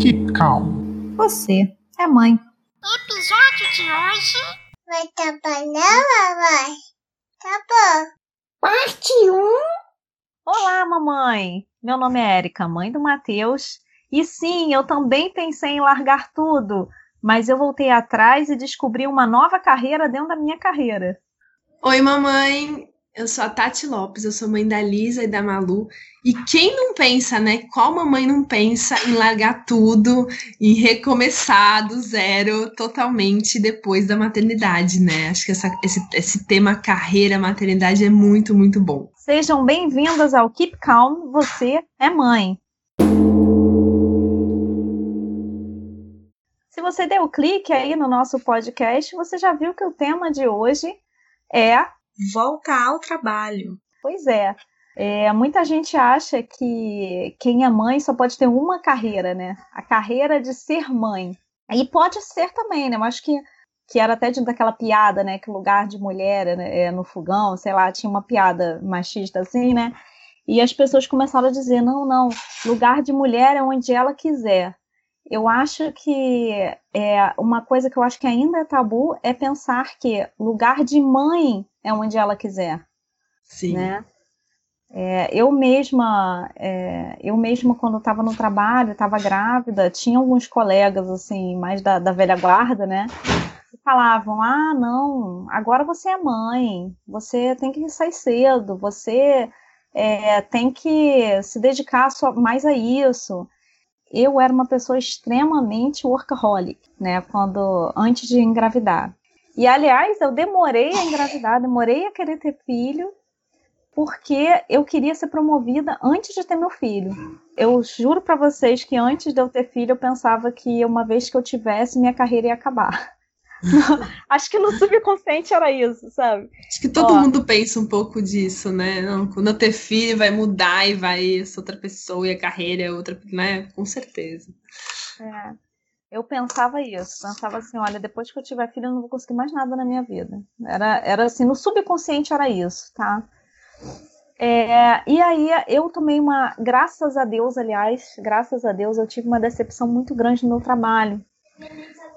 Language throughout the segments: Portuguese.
Keep Calm. Você é mãe. Episódio de hoje. Vai trabalhar, mamãe? Tá bom. Parte 1. Olá, mamãe. Meu nome é Érica, mãe do Matheus. E sim, eu também pensei em largar tudo, mas eu voltei atrás e descobri uma nova carreira dentro da minha carreira. Oi, mamãe. Eu sou a Tati Lopes, eu sou mãe da Lisa e da Malu. E quem não pensa, né? Qual mamãe não pensa em largar tudo e recomeçar do zero totalmente depois da maternidade, né? Acho que essa, esse, esse tema carreira, maternidade é muito, muito bom. Sejam bem-vindas ao Keep Calm, você é mãe. Se você deu clique aí no nosso podcast, você já viu que o tema de hoje é volta ao trabalho. Pois é. é. Muita gente acha que quem é mãe só pode ter uma carreira, né? A carreira de ser mãe. E pode ser também, né? Eu acho que, que era até de daquela piada, né? Que lugar de mulher né? é no fogão, sei lá, tinha uma piada machista assim, né? E as pessoas começaram a dizer: não, não, lugar de mulher é onde ela quiser. Eu acho que é uma coisa que eu acho que ainda é tabu é pensar que lugar de mãe é onde ela quiser. Sim. Né? É, eu mesma, é, eu mesma quando estava no trabalho, estava grávida, tinha alguns colegas assim, mais da, da velha guarda, né? Que falavam: ah, não, agora você é mãe, você tem que sair cedo, você é, tem que se dedicar só, mais a isso eu era uma pessoa extremamente workaholic, né, quando antes de engravidar. E aliás, eu demorei a engravidar, demorei a querer ter filho, porque eu queria ser promovida antes de ter meu filho. Eu juro para vocês que antes de eu ter filho, eu pensava que uma vez que eu tivesse, minha carreira ia acabar. Acho que no subconsciente era isso, sabe? Acho que todo Ó, mundo pensa um pouco disso, né? Não, quando eu ter filho vai mudar e vai ser outra pessoa e a carreira é outra, né? Com certeza. É. Eu pensava isso, pensava assim, olha, depois que eu tiver filho eu não vou conseguir mais nada na minha vida. Era, era assim, no subconsciente era isso, tá? É, e aí eu tomei uma, graças a Deus, aliás, graças a Deus, eu tive uma decepção muito grande no meu trabalho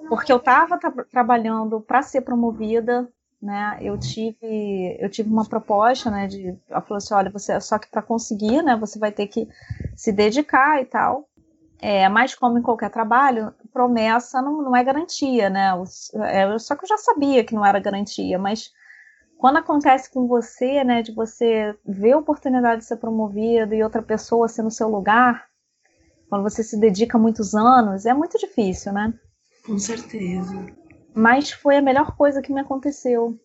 porque eu estava tra trabalhando para ser promovida, né? Eu tive, eu tive uma proposta, né? De, ela falou assim, olha, você só que para conseguir, né? Você vai ter que se dedicar e tal. É, mas como em qualquer trabalho, promessa não, não é garantia, né? É, só que eu já sabia que não era garantia, mas quando acontece com você, né, de você ver a oportunidade de ser promovido e outra pessoa ser no seu lugar, quando você se dedica muitos anos, é muito difícil, né? Com certeza. Mas foi a melhor coisa que me aconteceu.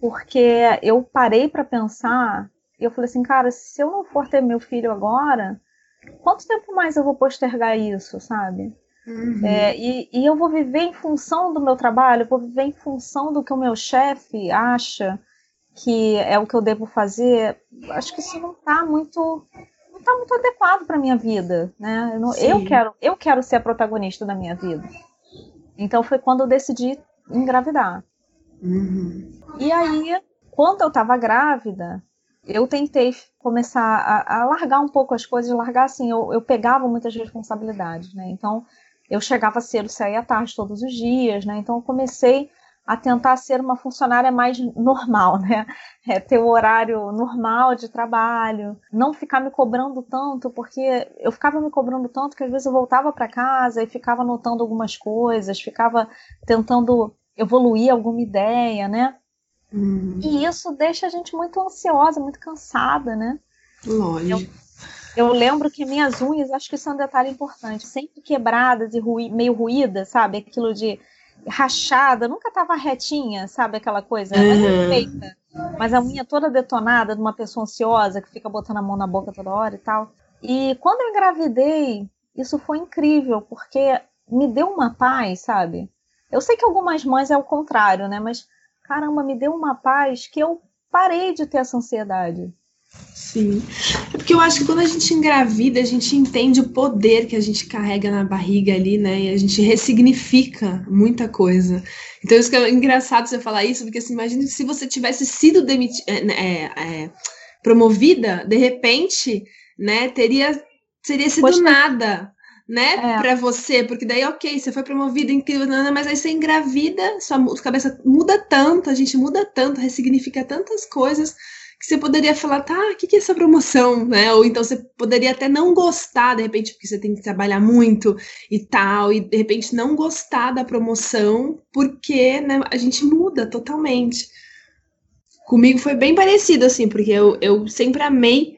Porque eu parei para pensar e eu falei assim, cara, se eu não for ter meu filho agora, quanto tempo mais eu vou postergar isso, sabe? Uhum. É, e, e, eu vou viver em função do meu trabalho, eu vou viver em função do que o meu chefe acha que é o que eu devo fazer. Acho que isso não está muito tá muito adequado para minha vida, né? Eu, não, eu, quero, eu quero ser a protagonista da minha vida. Então foi quando eu decidi engravidar. Uhum. E aí, quando eu estava grávida, eu tentei começar a, a, largar um pouco as coisas, largar assim, eu, eu pegava muitas responsabilidades, né? Então eu chegava cedo, saía tarde todos os dias, né? Então eu comecei a tentar ser uma funcionária mais normal, né? É, ter o horário normal de trabalho, não ficar me cobrando tanto, porque eu ficava me cobrando tanto que às vezes eu voltava para casa e ficava anotando algumas coisas, ficava tentando evoluir alguma ideia, né? Uhum. E isso deixa a gente muito ansiosa, muito cansada, né? Lógico. Eu, eu lembro que minhas unhas, acho que isso é um detalhe importante, sempre quebradas e ruí, meio ruídas, sabe? Aquilo de rachada, nunca tava retinha, sabe aquela coisa? Uhum. feita. Mas a unha toda detonada de uma pessoa ansiosa que fica botando a mão na boca toda hora e tal. E quando eu engravidei, isso foi incrível, porque me deu uma paz, sabe? Eu sei que algumas mães é o contrário, né? Mas caramba, me deu uma paz que eu parei de ter essa ansiedade. Sim. É porque eu acho que quando a gente engravida, a gente entende o poder que a gente carrega na barriga ali, né? E a gente ressignifica muita coisa. Então, isso que é engraçado você falar isso, porque assim, imagina se você tivesse sido demitida, é, né, é, é, promovida, de repente, né, teria seria sido Poxa. nada né, É. pra você, porque daí, ok, você foi promovida, incrível, nanana, mas aí você engravida, sua cabeça muda tanto, a gente muda tanto, ressignifica tantas coisas, que você poderia falar, tá, o que, que é essa promoção, né? Ou então você poderia até não gostar, de repente, porque você tem que trabalhar muito e tal, e de repente não gostar da promoção, porque né, a gente muda totalmente. Comigo foi bem parecido, assim, porque eu, eu sempre amei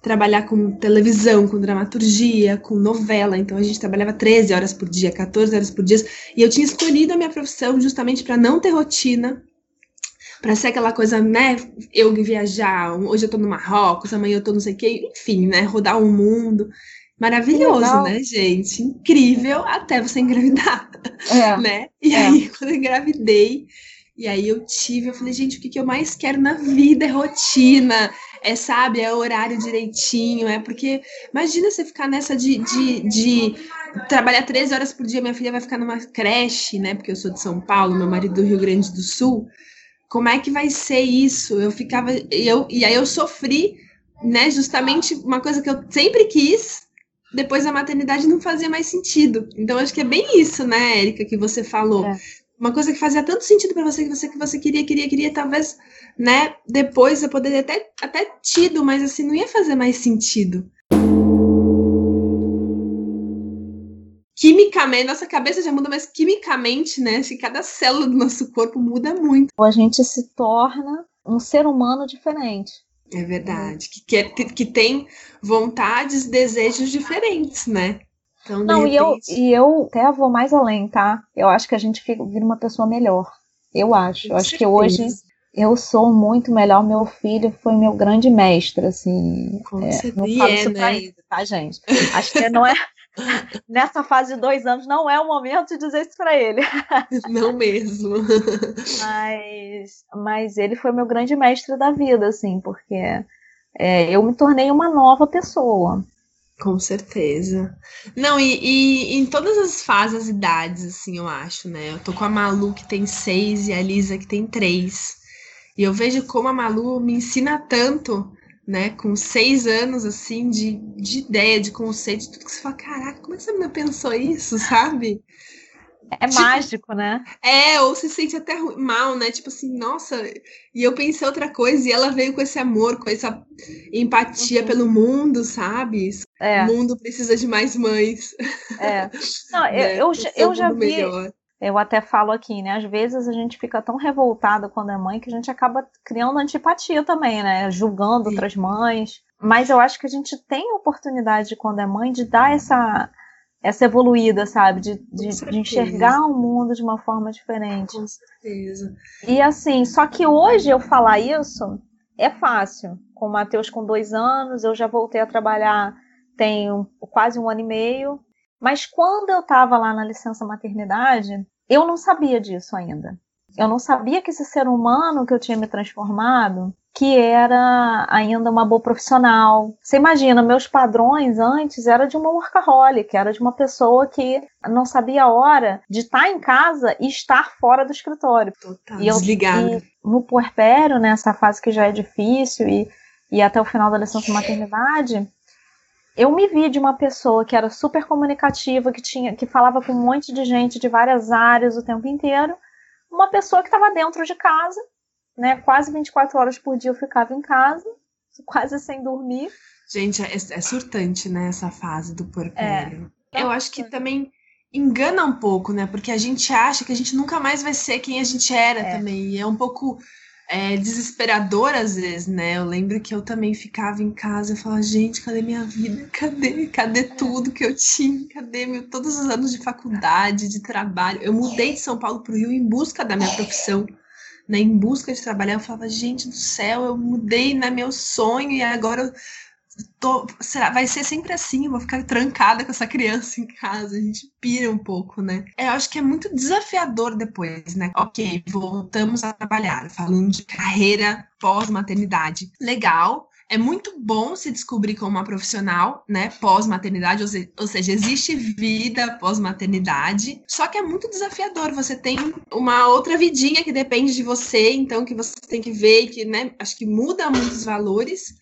trabalhar com televisão, com dramaturgia, com novela. Então a gente trabalhava 13 horas por dia, 14 horas por dia. E eu tinha escolhido a minha profissão justamente para não ter rotina, para ser aquela coisa, né? Eu viajar, hoje eu tô no Marrocos, amanhã eu tô não sei o quê, enfim, né? Rodar o mundo. Maravilhoso, né, gente? Incrível até você engravidar É. né? E É. aí, quando eu engravidei, e aí eu tive, eu falei, gente, o que, que eu mais quero na vida é rotina, é, sabe, é horário direitinho, é porque, imagina você ficar nessa de, de, de trabalhar 13 horas por dia, minha filha vai ficar numa creche, né, porque eu sou de São Paulo, meu marido do Rio Grande do Sul, como é que vai ser isso? Eu ficava, eu, e aí eu sofri, né, justamente uma coisa que eu sempre quis, depois da maternidade não fazia mais sentido. Então acho que é bem isso, né, Érica, que você falou. É. Uma coisa que fazia tanto sentido para você que você que você queria, queria, queria, talvez, né, depois eu poderia até até tido, mas assim não ia fazer mais sentido. Quimicamente, nossa cabeça já muda, mas quimicamente, né? Acho que cada célula do nosso corpo muda muito. A gente se torna um ser humano diferente. É verdade. Que, quer, que, tem vontades, desejos diferentes, né? Então, Não, e eu, repente- e eu até vou mais além, tá? Eu acho que a gente fica, vira uma pessoa melhor. Eu acho. Eu Com acho que hoje certeza. eu sou muito melhor. Meu filho foi meu grande mestre, assim. Com É, certeza. não falo é, isso pra né? ele, tá, gente? Acho que não é. Nessa fase de dois anos, não é o momento de dizer isso pra ele. Não mesmo. Mas, mas ele foi meu grande mestre da vida, assim, porque é, eu me tornei uma nova pessoa. Com certeza. Não, e, e em todas as fases, idades, assim, eu acho, né? Eu tô com a Malu que tem seis e a Lisa que tem três. E eu vejo como a Malu me ensina tanto, né? Com seis anos, assim, de, de ideia, de conceito, de tudo que você fala, caraca, como é que você não pensou isso, sabe? É Tipo, mágico, né? É, ou se sente até mal, né? Tipo assim, nossa, e eu pensei outra coisa, e ela veio com esse amor, com essa empatia Uhum. pelo mundo, sabe? É, O mundo precisa de mais mães. é. Não, eu, né? eu, ser um eu já vi, melhor. Eu até falo aqui, né? Às vezes a gente fica tão revoltada quando é mãe que a gente acaba criando antipatia também, né? Julgando Sim. outras mães. Mas eu acho que a gente tem a oportunidade, quando é mãe, de dar essa, essa evoluída, sabe? De, de, de enxergar o mundo de uma forma diferente. Com certeza. E assim, só que hoje eu falar isso é fácil. Com o Matheus com dois anos, eu já voltei a trabalhar tem um- quase um ano e meio. Mas quando eu estava lá na licença maternidade, eu não sabia disso ainda. Eu não sabia que esse ser humano que eu tinha me transformado, que era ainda uma boa profissional. Você imagina, meus padrões antes era de uma workaholic, era de uma pessoa que não sabia a hora de estar em casa e estar fora do escritório. Total. E eu- Desligada. E no puerpério, nessa fase que já é difícil e, e até o final da licença maternidade, eu me vi de uma pessoa que era super comunicativa, que tinha, que falava com um monte de gente de várias áreas o tempo inteiro, uma pessoa que estava dentro de casa, né? Quase 24 horas por dia eu ficava em casa, quase sem dormir. Gente, é, é surtante, né, essa fase do É. puerpério. Eu acho que também engana um pouco, né? Porque a gente acha que a gente nunca mais vai ser quem a gente era É. também. E é um pouco é, desesperador às vezes, né? Eu lembro que eu também ficava em casa e falava, gente, cadê minha vida? Cadê? Cadê tudo que eu tinha? Cadê meu, todos os anos de faculdade, de trabalho? Eu mudei de São Paulo para o Rio em busca da minha profissão. Né, em busca de trabalhar, eu falava, gente do céu, eu mudei, né, meu sonho, e agora eu tô, será, vai ser sempre assim, eu vou ficar trancada com essa criança em casa, a gente pira um pouco, né? É, eu acho que é muito desafiador depois, né? Ok, voltamos a trabalhar, falando de carreira pós-maternidade. Legal. É muito bom se descobrir como uma profissional, né, pós-maternidade, ou, se- ou seja, existe vida pós-maternidade, só que é muito desafiador. Você tem uma outra vidinha que depende de você, então que você tem que ver, que, né, acho que muda muitos valores.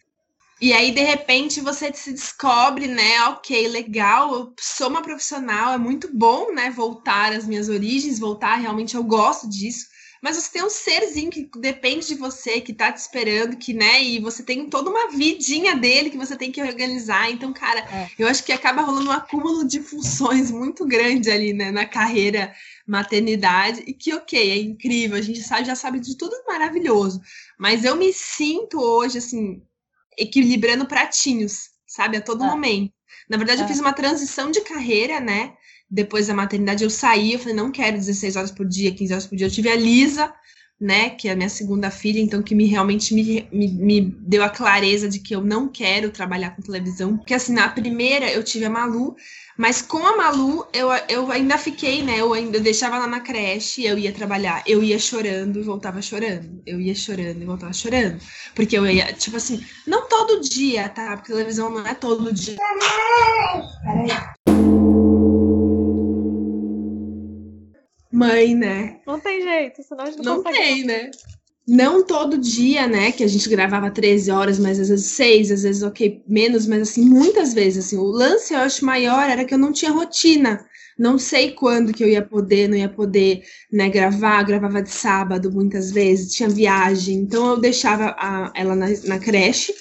E aí, de repente, você se descobre, né? Ok, legal, eu sou uma profissional, é muito bom, né? Voltar às minhas origens, voltar, realmente eu gosto disso. Mas você tem um serzinho que depende de você, que tá te esperando, que, né? E você tem toda uma vidinha dele que você tem que organizar. Então, cara, É. eu acho que acaba rolando um acúmulo de funções muito grande ali, né? Na carreira maternidade. E que, ok, é incrível, a gente sabe, já sabe de tudo maravilhoso. Mas eu me sinto hoje, assim, equilibrando pratinhos, sabe? A todo É. momento. Na verdade, eu É. fiz uma transição de carreira, né? Depois da maternidade, eu saí, eu falei, não quero 16 horas por dia, 15 horas por dia. Eu tive a Lisa, né? Que é a minha segunda filha, então que me realmente me, me, me deu a clareza de que eu não quero trabalhar com televisão. Porque assim, na primeira eu tive a Malu, mas com a Malu eu, eu ainda fiquei, né? Eu ainda eu deixava ela na creche, eu ia trabalhar, eu ia chorando e voltava chorando. Eu ia chorando e voltava chorando. Porque eu ia, tipo assim, não todo dia, tá? Porque televisão não é todo dia. Mãe, né? Não tem jeito, senão a gente não, Não consegue. tem, né? Não todo dia, né? Que a gente gravava 13 horas, mas às vezes 6, às vezes, ok, menos, mas assim, muitas vezes, assim, o lance eu acho maior era que eu não tinha rotina. Não sei quando que eu ia poder, não ia poder, né, gravar, gravava de sábado muitas vezes, tinha viagem, então eu deixava a- ela na, na creche,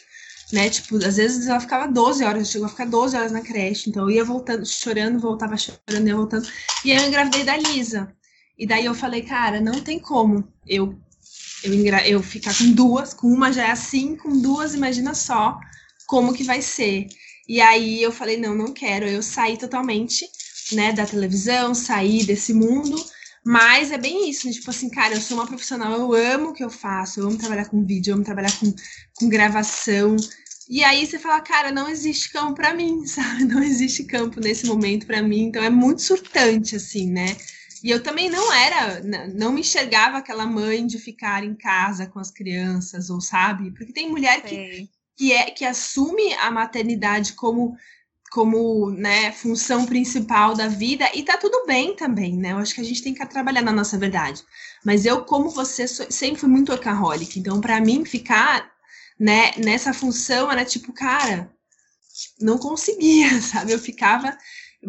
né, tipo, às vezes ela ficava 12 horas, chegou a ficar 12 horas na creche, então eu ia voltando, chorando, voltava chorando, ia voltando, e aí eu engravidei da Lisa. E daí eu falei, cara, não tem como eu eu, engra- eu ficar com duas, com uma já é assim, com duas, imagina só como que vai ser. E aí eu falei, não, não quero. Eu saí totalmente, né, da televisão, saí desse mundo. Mas é bem isso, né? tipo assim, cara, eu sou uma profissional, eu amo o que eu faço, eu amo trabalhar com vídeo, eu amo trabalhar com, com gravação. E aí você fala, cara, não existe campo pra mim, sabe? Não existe campo nesse momento pra mim, então é muito surtante, assim, né? E eu também não era, não me enxergava aquela mãe de ficar em casa com as crianças, ou sabe? Porque tem mulher que, que, é, que assume a maternidade como, como né, função principal da vida, e tá tudo bem também, né? Eu acho que a gente tem que trabalhar na nossa verdade. Mas eu, como você, sou- sempre fui muito workaholic, então para mim ficar né, nessa função era tipo, cara, não conseguia, sabe? Eu ficava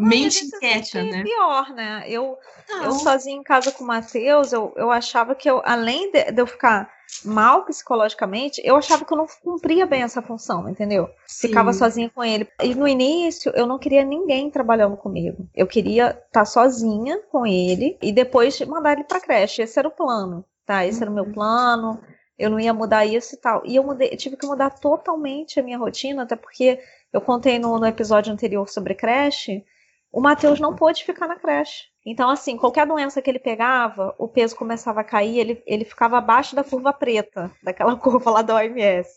mente se inquieta, né? pior, né? Eu, eu sozinha em casa com o Matheus, eu, eu achava que eu, além de, de eu ficar mal psicologicamente, eu achava que eu não cumpria bem essa função, entendeu? Ficava Sim. sozinha com ele. E no início, eu não queria ninguém trabalhando comigo. Eu queria estar sozinha com ele e depois mandar ele pra creche. Esse era o plano, tá? Esse era o meu plano. Eu não ia mudar isso e tal. E eu, mudei, eu tive que mudar totalmente a minha rotina, até porque eu contei no, no episódio anterior sobre creche. O Matheus não pôde ficar na creche. Então, assim, qualquer doença que ele pegava, o peso começava a cair, ele, ele ficava abaixo da curva preta, daquela curva lá da OMS.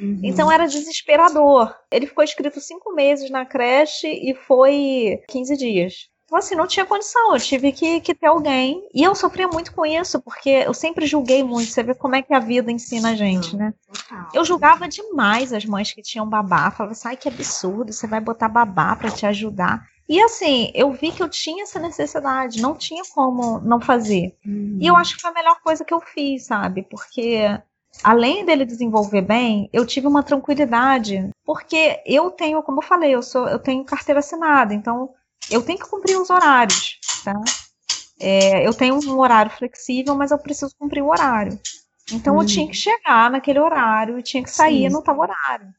Uhum. Então era desesperador. Ele ficou escrito cinco meses na creche e foi 15 dias. Então, assim, não tinha condição, eu tive que, que ter alguém. E eu sofria muito com isso, porque eu sempre julguei muito. Você vê como é que a vida ensina a gente, né? Eu julgava demais as mães que tinham babá. Falava assim, ai, que absurdo, você vai botar babá pra te ajudar. E assim, eu vi que eu tinha essa necessidade, não tinha como não fazer. Uhum. E eu acho que foi a melhor coisa que eu fiz, sabe? Porque além dele desenvolver bem, eu tive uma tranquilidade, porque eu tenho, como eu falei, eu sou, eu tenho carteira assinada, então eu tenho que cumprir os horários, tá? É, eu tenho um horário flexível, mas eu preciso cumprir o horário. Então Uhum. eu tinha que chegar naquele horário e tinha que sair Sim. no tal horário.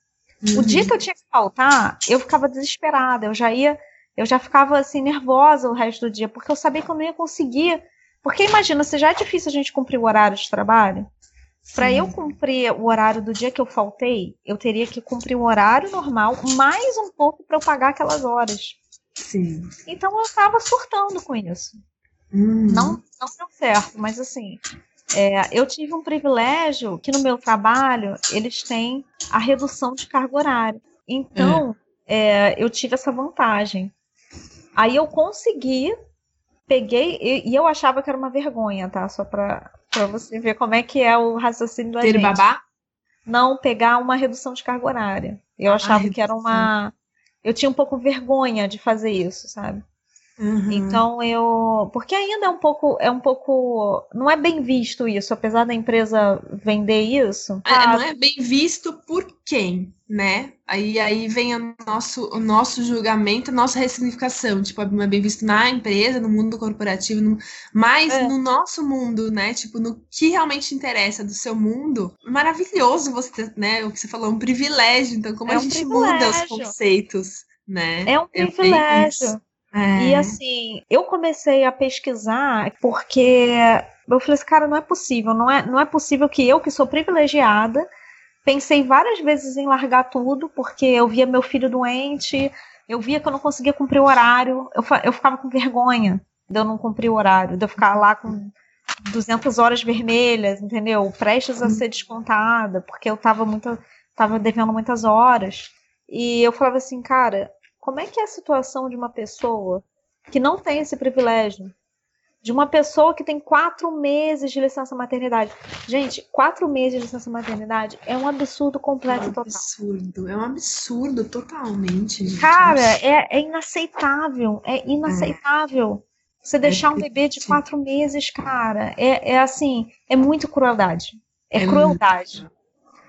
Uhum. O dia que eu tinha que faltar, eu ficava desesperada, eu já ia, eu já ficava assim nervosa o resto do dia, porque eu sabia que eu não ia conseguir. Porque imagina, se já é difícil a gente cumprir o horário de trabalho, para eu cumprir o horário do dia que eu faltei, eu teria que cumprir o horário normal, mais um pouco para eu pagar aquelas horas. Sim. Então eu tava surtando com isso. Uhum. Não, não deu certo, mas assim, é, eu tive um privilégio que no meu trabalho eles têm a redução de carga horária. Então, é, eu tive essa vantagem. Aí eu consegui, peguei, e, e eu achava que era uma vergonha, tá? Só pra, pra você ver como é que é o raciocínio da Ter gente. babá? Não pegar uma redução de carga horária. Eu achava que era uma. Eu tinha um pouco vergonha de fazer isso, sabe? Uhum. Então eu, porque ainda é um pouco, é um pouco, não é bem visto isso, apesar da empresa vender isso. É, não é bem visto por quem, né? Aí, aí vem o nosso, o nosso julgamento, a nossa ressignificação. Tipo, não é bem visto na empresa, no mundo corporativo, no, mas É. no nosso mundo, né? Tipo, no que realmente interessa do seu mundo. Maravilhoso você ter, né? O que você falou, um privilégio. Então, como É a um gente muda os conceitos, né? É um vejo privilégio. É. E assim, eu comecei a pesquisar porque eu falei assim, cara, não é possível, não é, não é possível que eu, que sou privilegiada, pensei várias vezes em largar tudo, porque eu via meu filho doente, eu via que eu não conseguia cumprir o horário, eu, eu ficava com vergonha de eu não cumprir o horário, de eu ficar lá com 200 horas vermelhas, entendeu? Prestes a ser descontada, porque eu tava muito, tava devendo muitas horas. E eu falava assim, cara, como é que é a situação de uma pessoa que não tem esse privilégio? De uma pessoa que tem quatro meses de licença maternidade. Gente, quatro meses de licença maternidade é um absurdo É completo um total. absurdo, é um absurdo totalmente. gente. Cara, é, é inaceitável. É inaceitável. Você deixar um bebê de quatro meses, cara, é, é assim, é muito crueldade. É, É crueldade.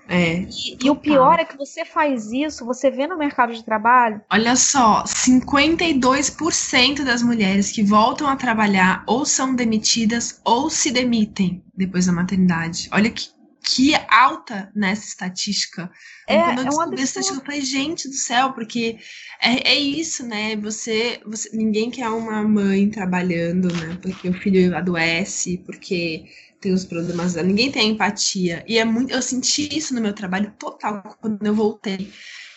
É. E, e o pior é que você faz isso, você vê no mercado de trabalho, Olha só, 52% das mulheres que voltam a trabalhar ou são demitidas ou se demitem depois da maternidade. Olha que, que alta nessa estatística. É- Quando eu é descobri essa estatística, eu falei, gente do céu, porque é, é isso, né? Você, você. Ninguém quer uma mãe trabalhando, né? Porque o filho adoece, porque tem os problemas dela. Ninguém tem empatia. E é muito. Eu senti isso no meu trabalho total quando eu voltei.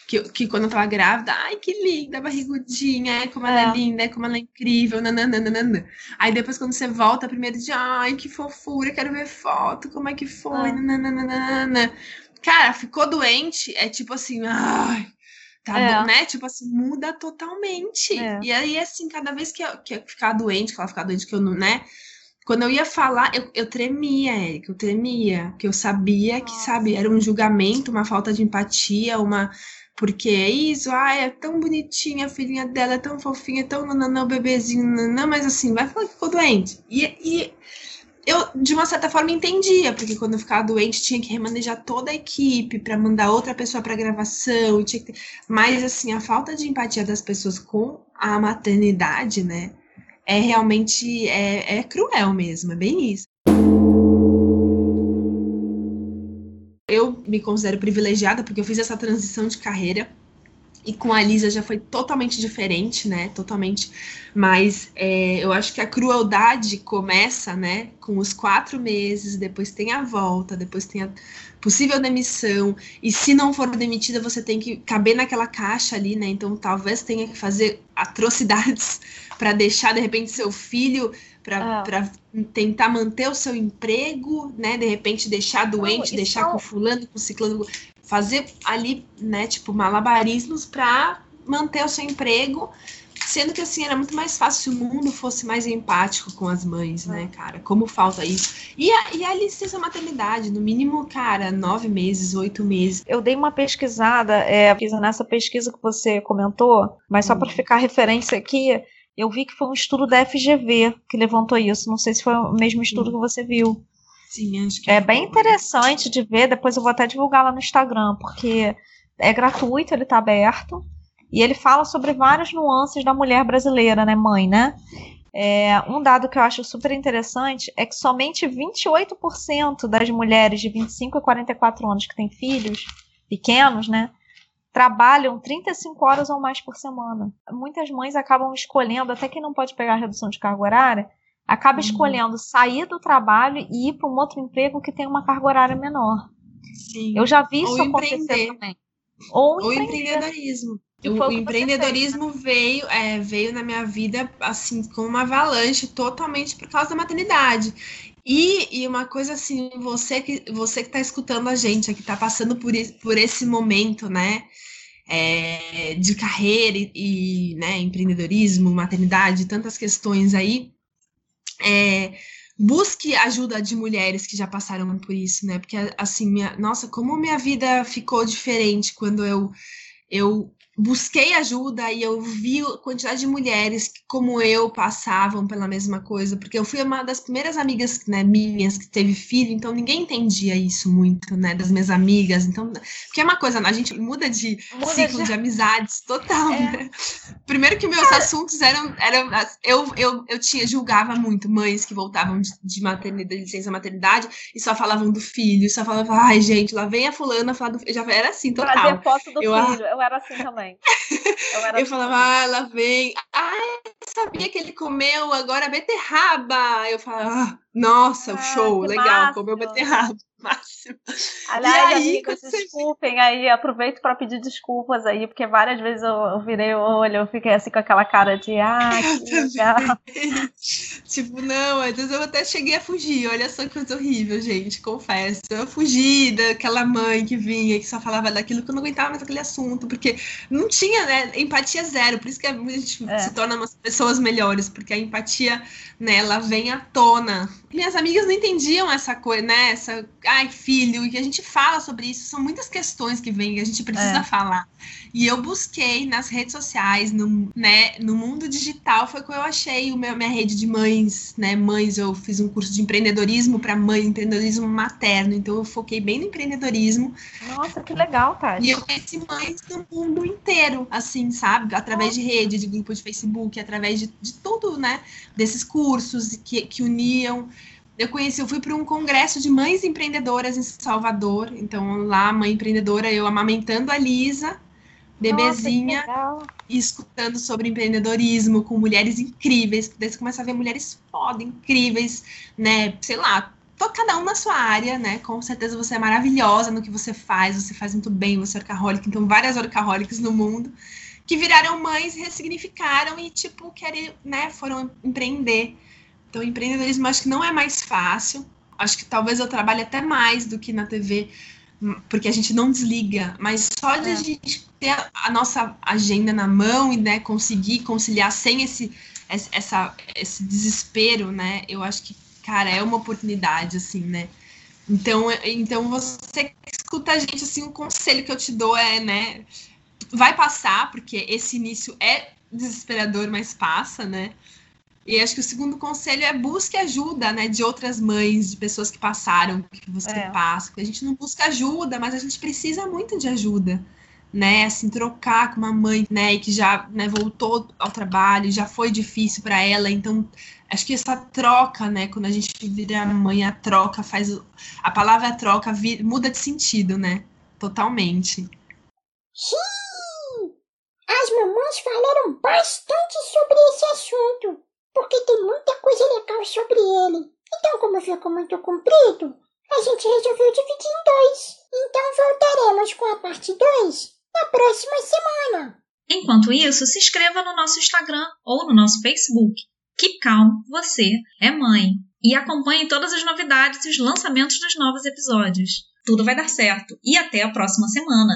Que, que quando eu tava grávida, ai, que linda, barrigudinha, ai, como ela é É. linda, ai, como ela é incrível, nananana. Aí depois, quando você volta, primeiro dia, ai, que fofura, quero ver foto, como é que foi, É. nananana. Cara, ficou doente, é tipo assim, ai, tá É. bom, né? Tipo assim, muda totalmente. É. E aí, assim, cada vez que eu, que eu ficar doente, que ela ficar doente, que eu não, né? Quando eu ia falar, eu, eu tremia, Érica, eu tremia, porque eu sabia que, Nossa. sabe, era um julgamento, uma falta de empatia, uma. Porque é isso, ai, é tão bonitinha, a filhinha dela é tão fofinha, é tão nananã, o bebezinho, nananã, mas assim, vai falar que ficou doente. E, e eu, de uma certa forma, entendia, porque quando eu ficava doente, tinha que remanejar toda a equipe para mandar outra pessoa para gravação, tinha que ter... mas assim, a falta de empatia das pessoas com a maternidade, né, é realmente é, é cruel mesmo, é bem isso. Eu me considero privilegiada porque eu fiz essa transição de carreira e com a Lisa já foi totalmente diferente, né? Totalmente. Mas é, eu acho que a crueldade começa, né? Com os quatro meses, depois tem a volta, depois tem a possível demissão. E se não for demitida, você tem que caber naquela caixa ali, né? Então talvez tenha que fazer atrocidades para deixar de repente seu filho Ah. para tentar manter o seu emprego, né? De repente deixar doente, deixar é um- com fulano, com ciclano, fazer ali, né? Tipo malabarismos para manter o seu emprego, sendo que assim era muito mais fácil se o mundo fosse mais empático com as mães, né, cara? Como falta isso. E a, e a licença maternidade, no mínimo, cara, nove meses, oito meses. Eu dei uma pesquisada, é, nessa pesquisa que você comentou, mas só para ficar referência aqui, eu vi que foi um estudo da FGV que levantou isso. Não sei se foi o mesmo estudo que você viu. Sim, acho que É bem interessante de ver, depois eu vou até divulgar lá no Instagram, porque é gratuito, ele está aberto, e ele fala sobre várias nuances da mulher brasileira, né, mãe, né? É, um dado que eu acho super interessante é que somente 28% das mulheres de 25 a 44 anos que têm filhos pequenos, né, trabalham 35 horas ou mais por semana. Muitas mães acabam escolhendo, até quem não pode pegar a redução de carga horária, acaba Uhum. escolhendo sair do trabalho e ir para um outro emprego que tem uma carga horária menor. Sim. Eu já vi Ou isso acontecer empreender. também. Ou, O empreender. empreendedorismo. O, o o que você empreendedorismo veio, é, veio na minha vida assim com uma avalanche totalmente por causa da maternidade. E, e uma coisa assim, você que você que está escutando a gente, que está passando por, por esse momento, né? é, de carreira e, e, né, empreendedorismo, maternidade, tantas questões aí. é, busque ajuda de mulheres que já passaram por isso, né? Porque assim, minha, nossa, como minha vida ficou diferente quando eu eu busquei ajuda e eu vi a quantidade de mulheres que, como eu, passavam pela mesma coisa, porque eu fui uma das primeiras amigas né, minhas que teve filho, então ninguém entendia isso muito, né, das minhas amigas, então, porque é uma coisa, a gente muda de Muda ciclo de- de, amizades total, É. né? Primeiro que meus assuntos eram, eram eu, eu, eu tinha, julgava muito mães que voltavam de, de maternidade, de licença maternidade e só falavam do filho, só falavam, ai gente, lá vem a fulana falar do filho, já era assim, total. Trazer foto do Eu- filho. Eu era assim também. Eu, era Eu assim falava, também. ah, ela vem. Ai, sabia que ele comeu agora beterraba. Eu falava, ah, nossa, Ah, show, legal, máximo. comeu beterraba. Máximo. Aliás, E aí, amigos, você- desculpem aí, aproveito para pedir desculpas aí, porque várias vezes eu, eu virei o olho, eu fiquei assim com aquela cara de, ah, que legal. tipo, não, às vezes eu até cheguei a fugir. Olha só que coisa horrível, gente, confesso. Eu fugi daquela mãe que vinha, que só falava daquilo que eu não aguentava mais aquele assunto, porque não tinha, né, empatia zero. Por isso que a gente É. se torna umas pessoas melhores, porque a empatia, né, ela vem à tona. Minhas amigas não entendiam essa coisa, né, essa, ai, filho, e que a gente fala sobre isso. São muitas questões que vêm, a gente precisa É. falar. E eu busquei nas redes sociais, no, né, no mundo digital, foi que eu achei o meu, minha rede de mães, né? Mães, eu fiz um curso de empreendedorismo para mãe, empreendedorismo materno, então eu foquei bem no empreendedorismo. Nossa, que legal, Tati. E eu conheci mães do mundo inteiro, assim, sabe? Através de rede, de grupo de Facebook, através de, de tudo, né? Desses cursos que, que uniam. Eu conheci, eu fui para um congresso de mães empreendedoras em Salvador. Então, lá, mãe empreendedora, eu amamentando a Lisa, bebezinha, Nossa, e escutando sobre empreendedorismo com mulheres incríveis. Daí você começa a ver mulheres foda, incríveis, né? Sei lá, cada um na sua área, né? Com certeza você é maravilhosa no que você faz, você faz muito bem, você é orcaholic, então várias orcaholics no mundo que viraram mães, ressignificaram e, tipo, querem, né, foram empreender. Então, empreendedorismo acho que não é mais fácil. Acho que talvez eu trabalhe até mais do que na TV, porque a gente não desliga, mas só de É. a gente ter a, nossa agenda na mão e né, conseguir conciliar sem esse, essa, esse desespero, né? Eu acho que, cara, é uma oportunidade, assim, né? Então, então você que escuta a gente, assim, o conselho que eu te dou é, né? Vai passar, porque esse início é desesperador, mas passa, né? E acho que o segundo conselho é busque ajuda, né, de outras mães, de pessoas que passaram, que você É. passa. Porque a gente não busca ajuda, mas a gente precisa muito de ajuda, né? Assim, trocar com uma mãe, né, e que já né, voltou ao trabalho, já foi difícil para ela. Então, acho que essa troca, né, quando a gente vira mãe, a troca faz. o- A palavra troca muda de sentido, né? Totalmente. Sim! As mamães falaram bastante sobre esse assunto, porque tem muita coisa legal sobre ele. Então, como ficou muito comprido, a gente resolveu dividir em dois. Então, voltaremos com a parte 2 na próxima semana. Enquanto isso, se inscreva no nosso Instagram ou no nosso Facebook. Keep Calm, você é mãe. E acompanhe todas as novidades e os lançamentos dos novos episódios. Tudo vai dar certo. E até a próxima semana.